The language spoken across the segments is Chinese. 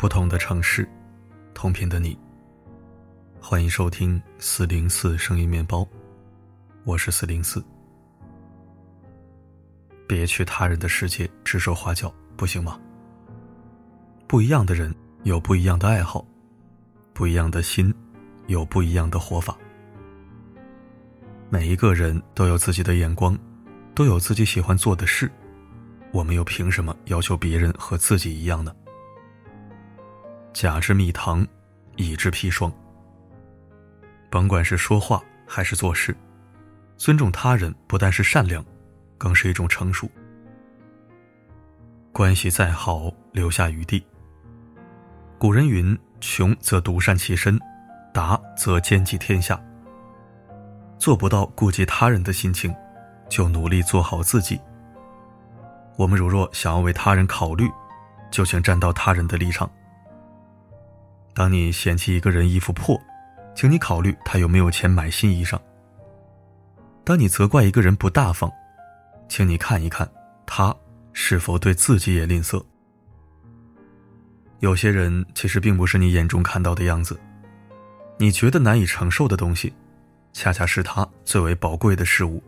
不同的城市，同频的你。欢迎收听四零四声音面包，我是四零四。别去他人的世界指手画脚，不行吗？不一样的人有不一样的爱好，不一样的心有不一样的活法。每一个人都有自己的眼光，都有自己喜欢做的事，我们又凭什么要求别人和自己一样呢？甲之蜜糖，乙之砒霜。甭管是说话还是做事，尊重他人不但是善良，更是一种成熟。关系再好，留下余地。古人云：“穷则独善其身，达则兼济天下。”做不到顾及他人的心情，就努力做好自己。我们如若想要为他人考虑，就请站到他人的立场。当你嫌弃一个人衣服破，请你考虑他有没有钱买新衣裳；当你责怪一个人不大方，请你看一看他是否对自己也吝啬。有些人其实并不是你眼中看到的样子，你觉得难以承受的东西。恰恰是他最为宝贵的事物。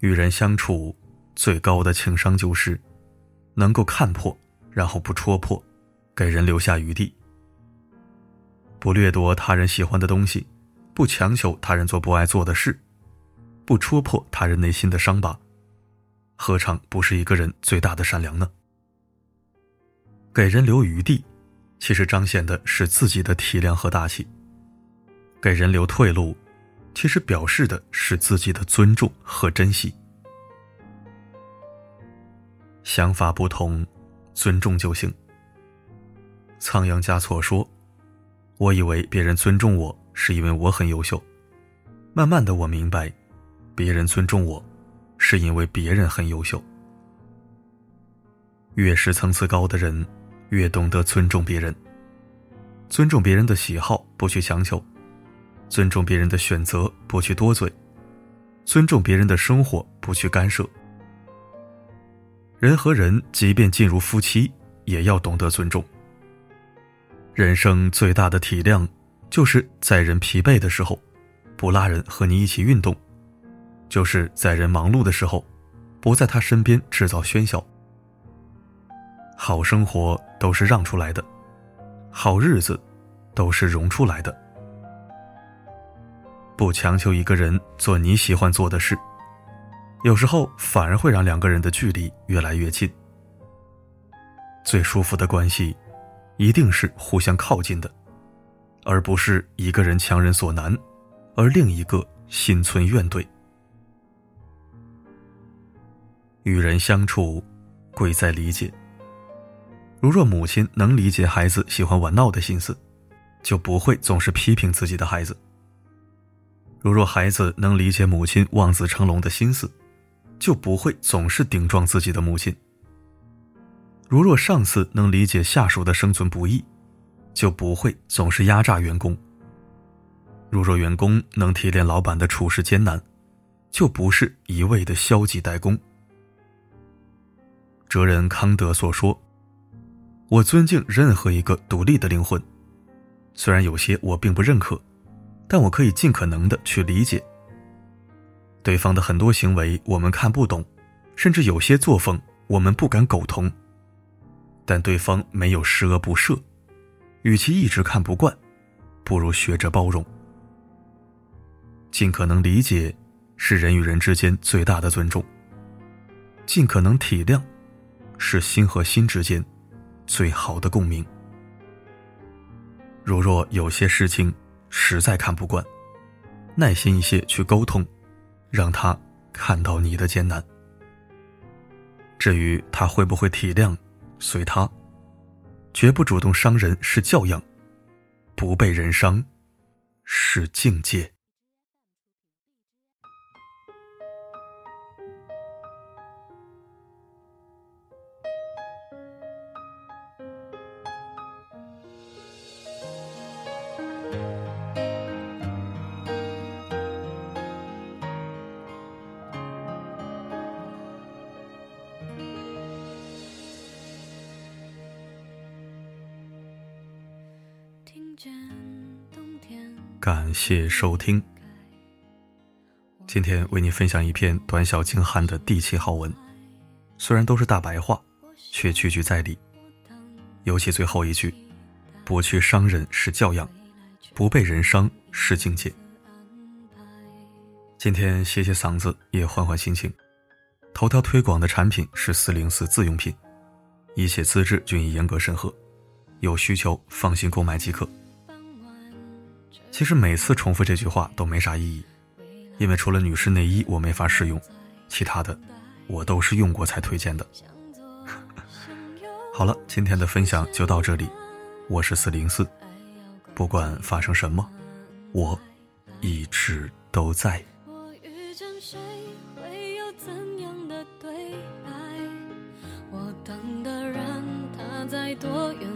与人相处，最高的情商就是能够看破，然后不戳破，给人留下余地。不掠夺他人喜欢的东西，不强求他人做不爱做的事，不戳破他人内心的伤疤，何尝不是一个人最大的善良呢？给人留余地，其实彰显的是自己的体谅和大气。给人留退路，其实表示的是自己的尊重和珍惜。想法不同，尊重就行。仓央嘉措说：“我以为别人尊重我是因为我很优秀，慢慢的我明白，别人尊重我，是因为别人很优秀。越是层次高的人，越懂得尊重别人，尊重别人的喜好，不去强求。”尊重别人的选择，不去多嘴；尊重别人的生活，不去干涉。人和人，即便进入夫妻，也要懂得尊重。人生最大的体谅，就是在人疲惫的时候，不拉人和你一起运动；就是在人忙碌的时候，不在他身边制造喧嚣。好生活都是让出来的，好日子都是容出来的。不强求一个人做你喜欢做的事，有时候反而会让两个人的距离越来越近。最舒服的关系，一定是互相靠近的，而不是一个人强人所难，而另一个心存怨怼。与人相处，贵在理解。如若母亲能理解孩子喜欢玩闹的心思，就不会总是批评自己的孩子。如若孩子能理解母亲望子成龙的心思，就不会总是顶撞自己的母亲。如若上司能理解下属的生存不易，就不会总是压榨员工。如若员工能提炼老板的处事艰难，就不是一味的消极怠工。哲人康德所说：“我尊敬任何一个独立的灵魂，虽然有些我并不认可。”但我可以尽可能的去理解对方的很多行为，我们看不懂，甚至有些作风我们不敢苟同。但对方没有十恶不赦，与其一直看不惯，不如学着包容。尽可能理解，是人与人之间最大的尊重；尽可能体谅，是心和心之间最好的共鸣。如若有些事情，实在看不惯，耐心一些去沟通，让他看到你的艰难。至于他会不会体谅，随他，绝不主动伤人是教养，不被人伤是境界。感谢收听。今天为你分享一篇短小精悍的地气好文，虽然都是大白话，却句句在理。尤其最后一句：“不去伤人是教养，不被人伤是境界。”今天歇歇嗓子，也换换心情。头条推广的产品是四零四自用品，一切资质均已严格审核，有需求放心购买即可。其实每次重复这句话都没啥意义。因为除了女士内衣我没法试用，其他的我都是用过才推荐的。好了，今天的分享就到这里，我是四零四，不管发生什么，我一直都在。多远的未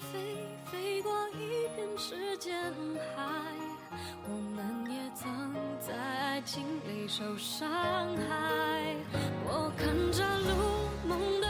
飞飞过一片时间海我们也曾在爱情里受伤害。我看着路梦的